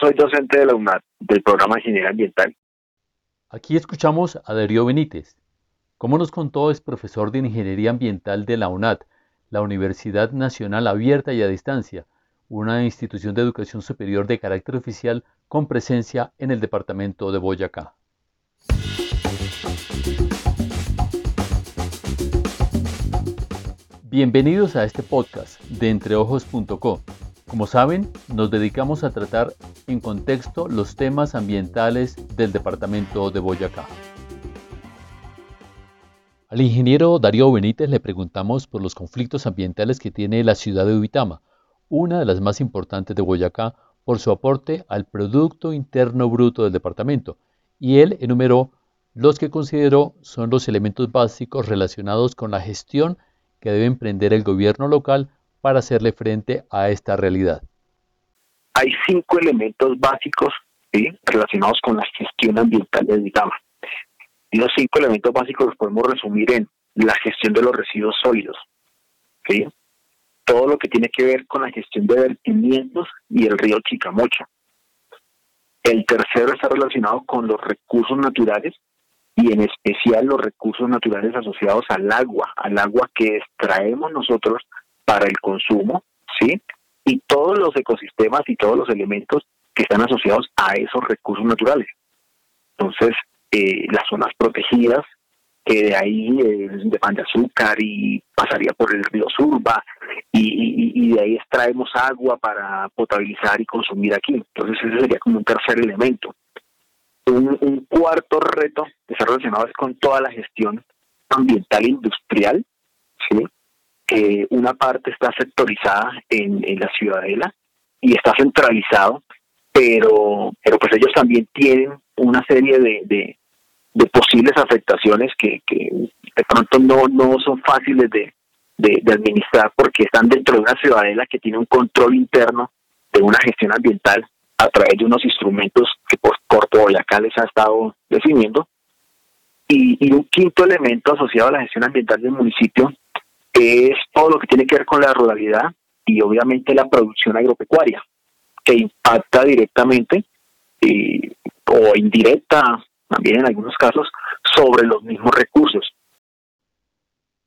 soy docente de la UNAD, del programa de Ingeniería Ambiental. Aquí escuchamos a Darío Benítez. Como nos contó, es profesor de Ingeniería Ambiental de la UNAD, la Universidad Nacional Abierta y a Distancia, una institución de educación superior de carácter oficial con presencia en el departamento de Boyacá. Bienvenidos a este podcast de entreojos.co. Como saben, nos dedicamos a tratar en contexto los temas ambientales del departamento de Boyacá. Al ingeniero Darío Benítez le preguntamos por los conflictos ambientales que tiene la ciudad de Uitama, una de las más importantes de Boyacá, por su aporte al Producto Interno Bruto del departamento, y él enumeró los que consideró son los elementos básicos relacionados con la gestión que debe emprender el gobierno local para hacerle frente a esta realidad? Hay cinco elementos básicos relacionados con la gestión ambiental de Digama. Y los cinco elementos básicos los podemos resumir en la gestión de los residuos sólidos, todo lo que tiene que ver con la gestión de vertimientos y el río Chicamocha. El tercero está relacionado con los recursos naturales y en especial los recursos naturales asociados al agua, al agua que extraemos nosotros para el consumo, ¿sí? Y todos los ecosistemas y todos los elementos que están asociados a esos recursos naturales. Entonces, eh, las zonas protegidas, que de ahí eh, de pan de azúcar y pasaría por el río Surba, y, y, de ahí extraemos agua para potabilizar y consumir aquí. Entonces, ese sería como un tercer elemento. Un, cuarto reto está relacionado con toda la gestión ambiental e industrial, ¿sí? Que una parte está sectorizada en, la ciudadela y está centralizado, pero, pero pues ellos también tienen una serie de, de, posibles afectaciones que, que, de pronto no, no son fáciles de, de, administrar porque están dentro de una ciudadela que tiene un control interno de una gestión ambiental a través de unos instrumentos que por Corpo Boyacá les ha estado definiendo. Y, y, un quinto elemento asociado a la gestión ambiental del municipio es todo lo que tiene que ver con la ruralidad y obviamente la producción agropecuaria, que impacta directamente eh, o indirecta, también en algunos casos, sobre los mismos recursos.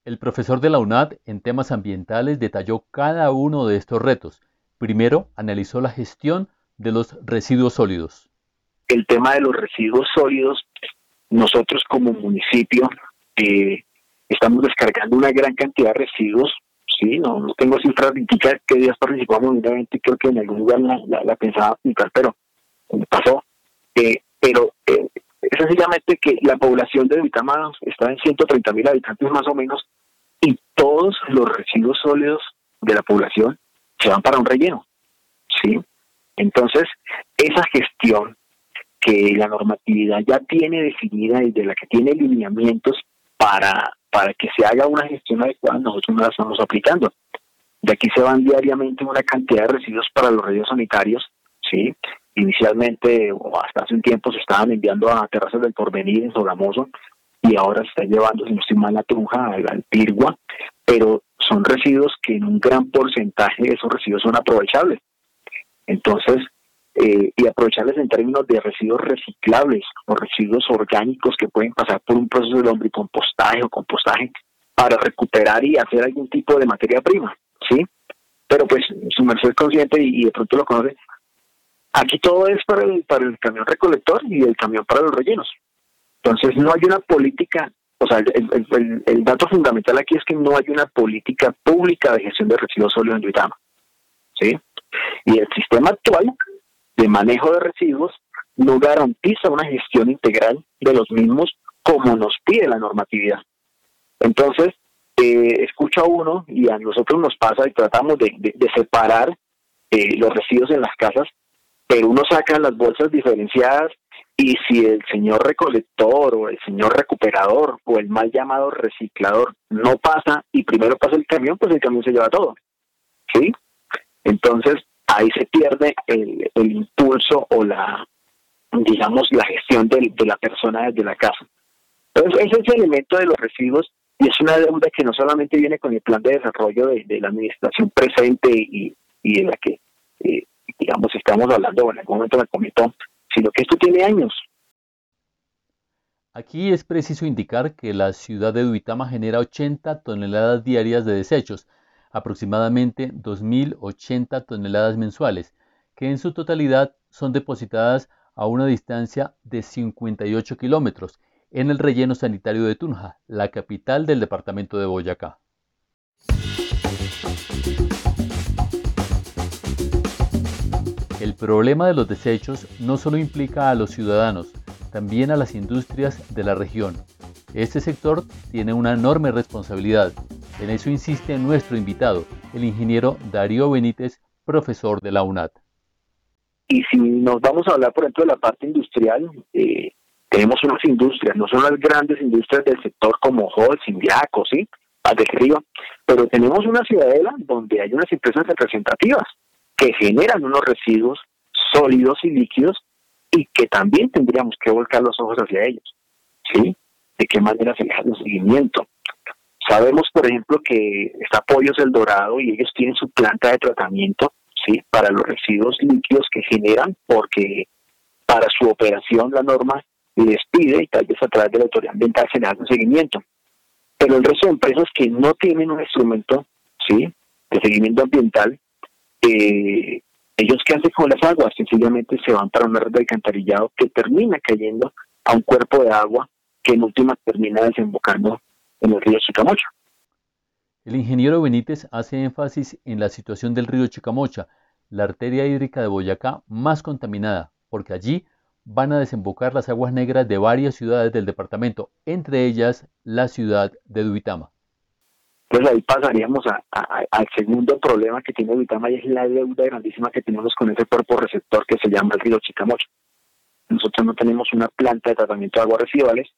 El profesor de la UNAD en temas ambientales detalló cada uno de estos retos. Primero, analizó la gestión de los residuos sólidos. El tema de los residuos sólidos, nosotros como municipio eh, estamos descargando una gran cantidad de residuos. Sí, no, no tengo cifras de qué días participamos en creo que en algún lugar la, pensaba aplicar, pero pasó. Eh, pero eh, es sencillamente que la población de Vitama está en 130 mil habitantes más o menos y todos los residuos sólidos de la población se van para un relleno. ¿sí? Entonces, esa gestión que la normatividad ya tiene definida y de la que tiene lineamientos para para que se haga una gestión adecuada, nosotros no la estamos aplicando. De aquí se van diariamente una cantidad de residuos para los residuos sanitarios, ¿sí? Inicialmente, o hasta hace un tiempo, se estaban enviando a Terrazas del Porvenir en Sogamoso, y ahora se está llevando, si no estoy mal, la Tunja, al Pirgua, pero son residuos que en un gran porcentaje de esos residuos son aprovechables. Entonces, eh, y aprovecharles en términos de residuos reciclables o residuos orgánicos que pueden pasar por un proceso de lombricompostaje o compostaje para recuperar y hacer algún tipo de materia prima, ¿sí? Pero pues su merced es consciente y, de pronto lo conoce. Aquí todo es para el, para el camión recolector y el camión para los rellenos. Entonces no hay una política, o sea, el, el dato fundamental aquí es que no hay una política pública de gestión de residuos sólidos en Duitama, ¿sí? Y el sistema actual de manejo de residuos no garantiza una gestión integral de los mismos como nos pide la normatividad. Entonces, eh, escucha uno y a nosotros nos pasa y tratamos de, separar eh, los residuos en las casas, pero uno saca las bolsas diferenciadas y si el señor recolector o el señor recuperador o el mal llamado reciclador no pasa y primero pasa el camión, pues el camión se lleva todo. ¿Sí? Entonces, ahí se pierde el, impulso o la, digamos, la gestión de, la persona desde la casa. Entonces, ese es el elemento de los residuos y es una deuda que no solamente viene con el plan de desarrollo de, la administración presente y, y de la que eh, digamos, estamos hablando, en algún momento me comentó, sino que esto tiene años. Aquí es preciso indicar que la ciudad de Duitama genera 80 toneladas diarias de desechos, aproximadamente 2.080 toneladas mensuales, que en su totalidad son depositadas a una distancia de 58 kilómetros en el relleno sanitario de Tunja, la capital del departamento de Boyacá. El problema de los desechos no solo implica a los ciudadanos, también a las industrias de la región. Este sector tiene una enorme responsabilidad. En eso insiste nuestro invitado, el ingeniero Darío Benítez, profesor de la UNAD. Y si nos vamos a hablar, por ejemplo, de la parte industrial, eh, tenemos unas industrias, no son las grandes industrias del sector como Hall, Sindiaco, ¿sí? del Río, pero tenemos una ciudadela donde hay unas empresas representativas que generan unos residuos sólidos y líquidos y que también tendríamos que volcar los ojos hacia ellos, ¿sí? ¿De qué manera se les hace un seguimiento? Sabemos, por ejemplo, que está Pollos El Dorado y ellos tienen su planta de tratamiento, ¿sí? Para los residuos líquidos que generan, porque para su operación la norma les pide, y tal vez a través de la autoridad ambiental se les hace un seguimiento. Pero el resto de empresas que no tienen un instrumento, ¿sí? De seguimiento ambiental, eh, ellos qué hacen con las aguas, sencillamente se van para una red de alcantarillado que termina cayendo a un cuerpo de agua que en última termina desembocando en el río Chicamocha. El ingeniero Benítez hace énfasis en la situación del río Chicamocha, la arteria hídrica de Boyacá más contaminada, porque allí van a desembocar las aguas negras de varias ciudades del departamento, entre ellas la ciudad de Duitama. Pues ahí pasaríamos al segundo problema que tiene Duitama y es la deuda grandísima que tenemos con ese cuerpo receptor que se llama el río Chicamocha. Nosotros no tenemos una planta de tratamiento de aguas residuales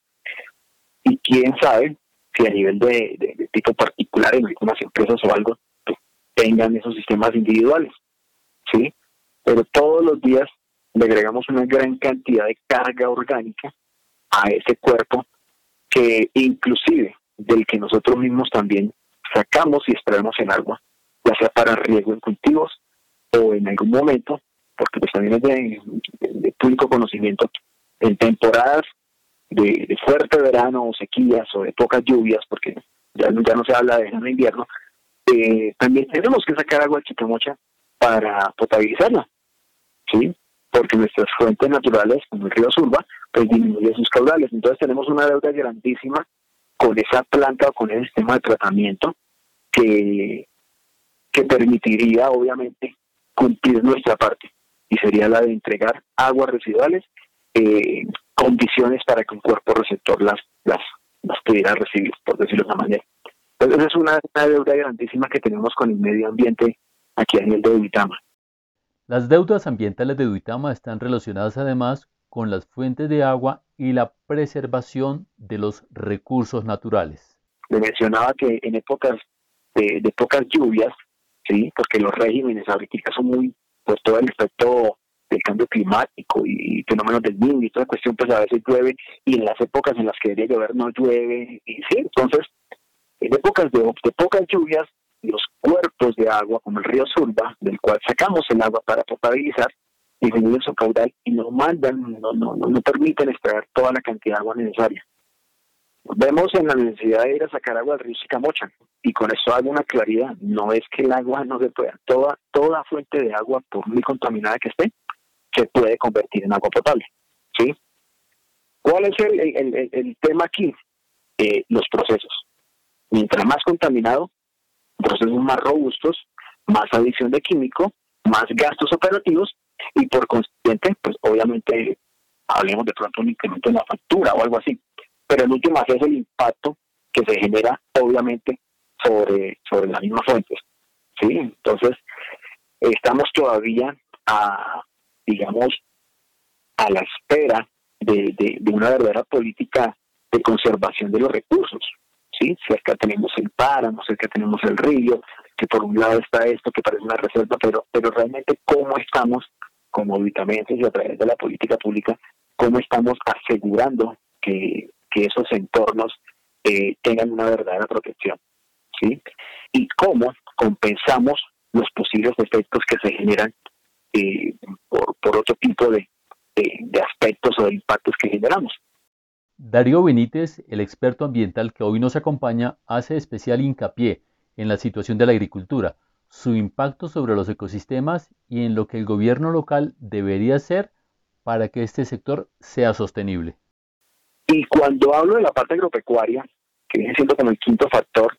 y quién sabe si a nivel de, tipo particular en algunas empresas o algo pues, tengan esos sistemas individuales, ¿sí? Pero todos los días le agregamos una gran cantidad de carga orgánica a ese cuerpo que inclusive del que nosotros mismos también sacamos y extraemos en agua, ya sea para riego en cultivos o en algún momento, porque pues también es de, público conocimiento, en temporadas de, fuerte verano o sequías o de pocas lluvias, porque ya, ya no se habla de verano invierno, eh, también tenemos que sacar agua de Chicamocha para potabilizarla, ¿sí? porque nuestras fuentes naturales, como el río Surba, pues disminuyen sus caudales. Entonces tenemos una deuda grandísima con esa planta o con ese sistema de tratamiento que, que permitiría, obviamente, cumplir nuestra parte, y sería la de entregar aguas residuales, eh, condiciones para que un cuerpo receptor las, las, las pudiera recibir, por decirlo de una manera. Entonces es una, una deuda grandísima que tenemos con el medio ambiente aquí a nivel de Uitama. Las deudas ambientales de Duitama están relacionadas además con las fuentes de agua y la preservación de los recursos naturales. Le mencionaba que en épocas de, pocas lluvias, sí, porque los regímenes agrícolas son muy por todo el efecto del cambio climático y, fenómenos del niño y toda cuestión, pues a veces llueve y en las épocas en las que debería llover no llueve y sí, entonces en épocas de, pocas lluvias los cuerpos de agua, como el río Surba, del cual sacamos el agua para potabilizar, disminuyen su caudal y no mandan, no, no, no, permiten extraer toda la cantidad de agua necesaria. Vemos en la necesidad de ir a sacar agua del río Sicamocha, y con esto hago una claridad, no es que el agua no se pueda, toda, toda fuente de agua, por muy contaminada que esté, se puede convertir en agua potable. ¿sí? ¿Cuál es el, el, tema aquí? Eh, los procesos. Mientras más contaminado, procesos más robustos, más adición de químico, más gastos operativos y por consiguiente, pues obviamente hablemos de pronto un incremento en la factura o algo así. Pero en última es el impacto que se genera obviamente sobre, sobre las mismas fuentes. ¿sí? Entonces, estamos todavía a, digamos, a la espera de, una verdadera política de conservación de los recursos. ¿sí? Cerca tenemos el páramo, cerca tenemos el río, que por un lado está esto que parece una reserva, pero, pero realmente cómo estamos como habitamentos y a través de la política pública, cómo estamos asegurando que, esos entornos eh, tengan una verdadera protección, ¿sí? Y cómo compensamos los posibles efectos que se generan eh, por, por, otro tipo de, de, aspectos o de impactos que generamos. Darío Benítez, el experto ambiental que hoy nos acompaña, hace especial hincapié en la situación de la agricultura, su impacto sobre los ecosistemas y en lo que el gobierno local debería hacer para que este sector sea sostenible. Y cuando hablo de la parte agropecuaria, que viene siendo como el quinto factor,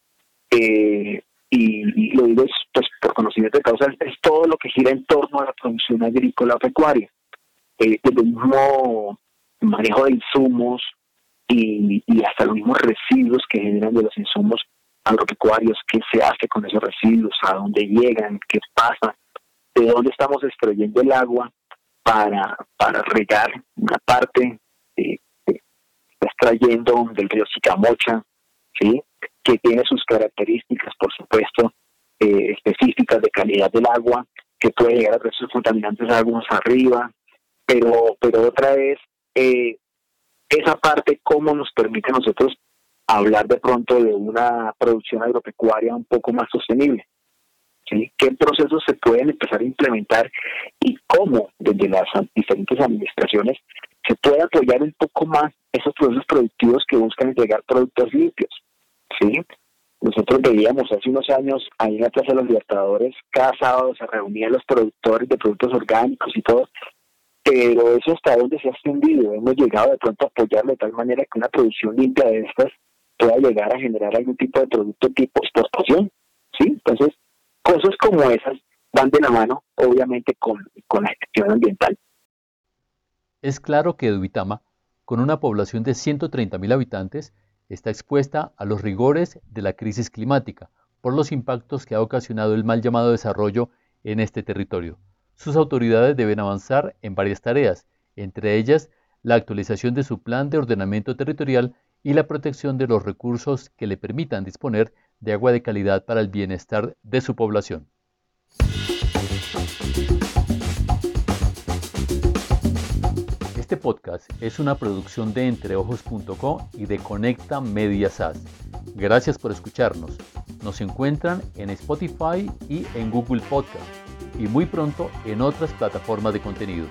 eh, y, lo digo pues, por conocimiento de causa, es todo lo que gira en torno a la producción agrícola pecuaria. Eh, el mismo manejo de insumos y, hasta los mismos residuos que generan de los insumos agropecuarios, qué se hace con esos residuos, a dónde llegan, qué pasa, de dónde estamos extrayendo el agua para, para regar una parte eh, está extrayendo del río Sicamocha, ¿sí? Que tiene sus características, por supuesto, eh, específicas de calidad del agua, que puede llegar a sus contaminantes algunos arriba, pero, pero otra es eh, esa parte, cómo nos permite a nosotros hablar de pronto de una producción agropecuaria un poco más sostenible. ¿sí? ¿Qué procesos se pueden empezar a implementar y cómo desde las diferentes administraciones se puede apoyar un poco más esos procesos productivos que buscan entregar productos limpios? Nosotros veíamos hace unos años ahí en la Plaza de los Libertadores, cada sábado se reunían los productores de productos orgánicos y todo, pero eso hasta donde se ha extendido. Hemos llegado de pronto a apoyarlo de tal manera que una producción limpia de estas pueda llegar a generar algún tipo de producto tipo exportación. ¿sí? Entonces, cosas como esas van de la mano, obviamente, con, con la gestión ambiental. Es claro que Duitama, con una población de 130.000 habitantes, está expuesta a los rigores de la crisis climática por los impactos que ha ocasionado el mal llamado desarrollo en este territorio. Sus autoridades deben avanzar en varias tareas, entre ellas la actualización de su plan de ordenamiento territorial y la protección de los recursos que le permitan disponer de agua de calidad para el bienestar de su población. Este podcast es una producción de entreojos.co y de Conecta Media SAS. Gracias por escucharnos. Nos encuentran en Spotify y en Google Podcast y muy pronto en otras plataformas de contenidos.